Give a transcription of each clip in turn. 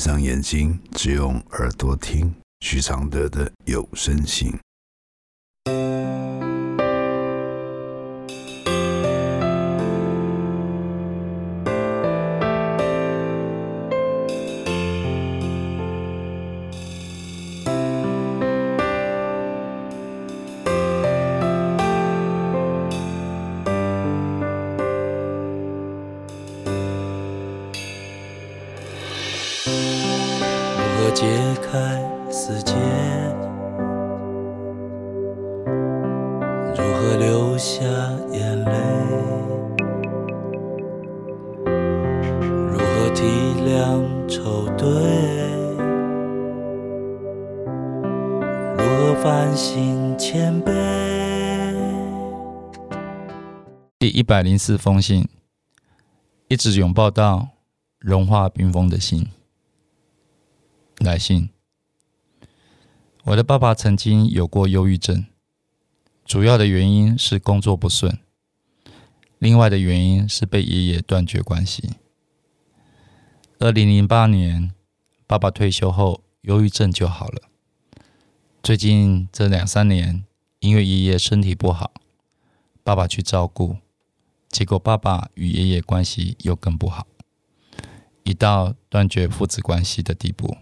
闭上眼睛，只用耳朵听许常德的有声信。开死结，如何流下眼泪？如何体谅丑对？如何反省谦卑？第一百零四封信，一直拥抱到融化冰封的心。来信，我的爸爸曾经有过忧郁症，主要的原因是工作不顺，另外的原因是被爷爷断绝关系。二零零八年，爸爸退休后，忧郁症就好了。最近这两三年，因为爷爷身体不好，爸爸去照顾，结果爸爸与爷爷关系又更不好，一到断绝父子关系的地步。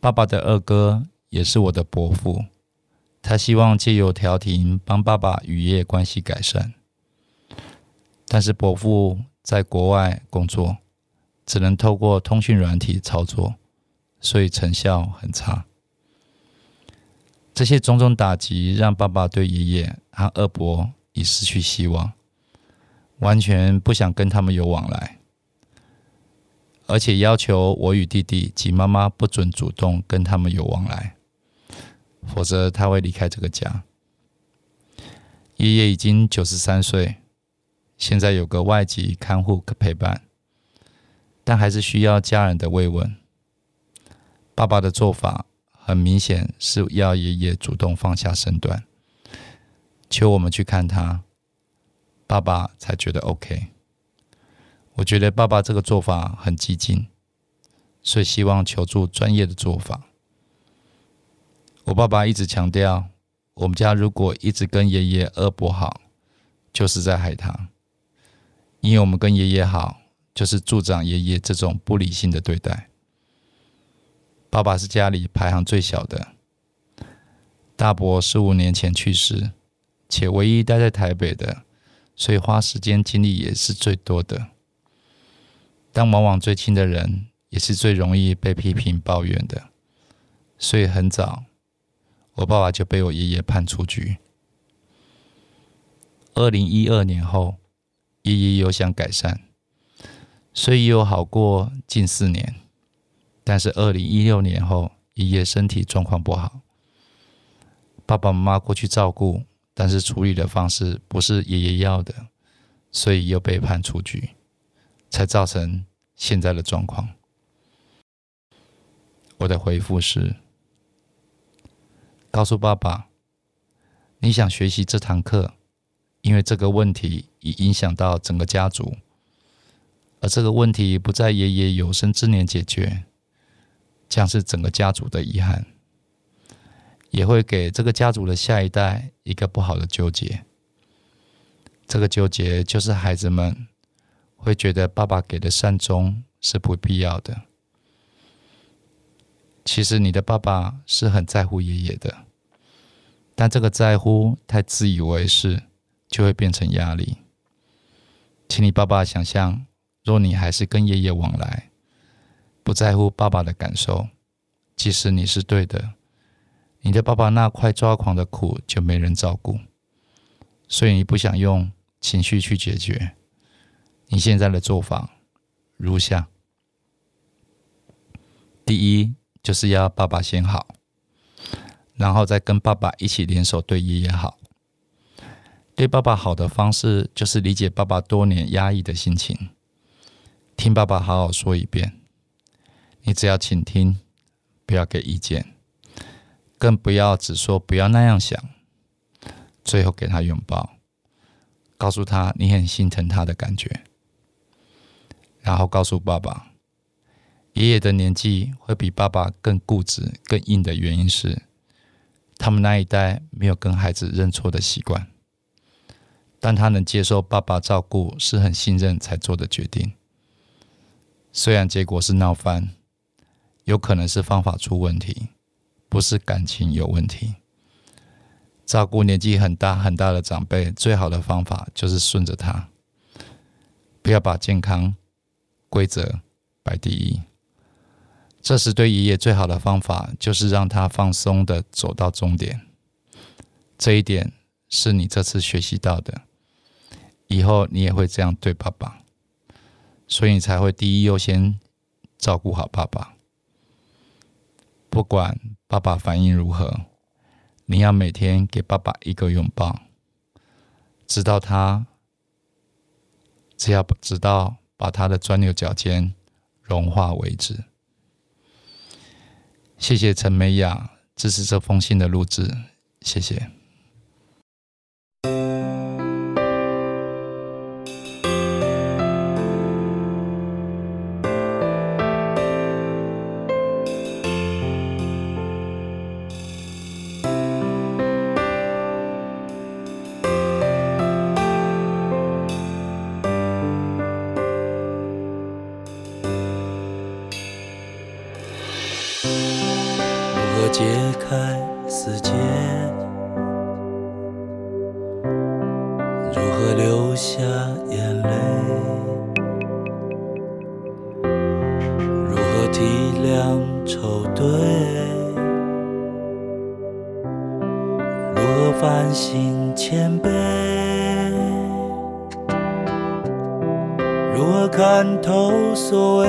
爸爸的二哥也是我的伯父，他希望借由调停帮爸爸与爷爷关系改善，但是伯父在国外工作，只能透过通讯软体操作，所以成效很差。这些种种打击让爸爸对爷爷和二伯已失去希望，完全不想跟他们有往来。而且要求我与弟弟及妈妈不准主动跟他们有往来，否则他会离开这个家。爷爷已经九十三岁，现在有个外籍看护陪伴，但还是需要家人的慰问。爸爸的做法很明显是要爷爷主动放下身段，求我们去看他，爸爸才觉得 OK。我觉得爸爸这个做法很激进，所以希望求助专业的做法。我爸爸一直强调，我们家如果一直跟爷爷二伯好，就是在害他，因为我们跟爷爷好，就是助长爷爷这种不理性的对待。爸爸是家里排行最小的，大伯十五年前去世，且唯一待在台北的，所以花时间精力也是最多的。但往往最亲的人也是最容易被批评抱怨的，所以很早，我爸爸就被我爷爷判出局。二零一二年后，爷爷有想改善，所以有好过近四年。但是二零一六年后，爷爷身体状况不好，爸爸妈妈过去照顾，但是处理的方式不是爷爷要的，所以又被判出局。才造成现在的状况。我的回复是：告诉爸爸，你想学习这堂课，因为这个问题已影响到整个家族，而这个问题不在爷爷有生之年解决，将是整个家族的遗憾，也会给这个家族的下一代一个不好的纠结。这个纠结就是孩子们。会觉得爸爸给的善终是不必要的。其实你的爸爸是很在乎爷爷的，但这个在乎太自以为是，就会变成压力。请你爸爸想象，若你还是跟爷爷往来，不在乎爸爸的感受，即使你是对的，你的爸爸那块抓狂的苦就没人照顾，所以你不想用情绪去解决。你现在的做法如下：第一，就是要爸爸先好，然后再跟爸爸一起联手对爷爷好。对爸爸好的方式，就是理解爸爸多年压抑的心情，听爸爸好好说一遍。你只要倾听，不要给意见，更不要只说不要那样想。最后给他拥抱，告诉他你很心疼他的感觉。然后告诉爸爸，爷爷的年纪会比爸爸更固执、更硬的原因是，他们那一代没有跟孩子认错的习惯。但他能接受爸爸照顾，是很信任才做的决定。虽然结果是闹翻，有可能是方法出问题，不是感情有问题。照顾年纪很大很大的长辈，最好的方法就是顺着他，不要把健康、规则摆第一。这时对爷爷最好的方法，就是让他放松的走到终点。这一点是你这次学习到的。以后你也会这样对爸爸，所以你才会第一优先照顾好爸爸。不管爸爸反应如何，你要每天给爸爸一个拥抱，直到他，只要直到把他的钻牛角尖融化为止。谢谢陈美雅支持这封信的录制，谢谢。开死结，如何流下眼泪？如何体谅愁对？如何反省谦卑？如何看透所谓？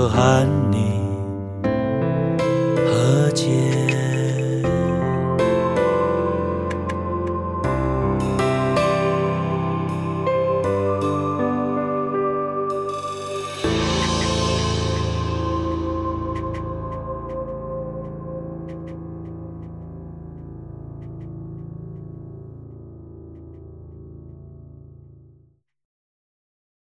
和寒。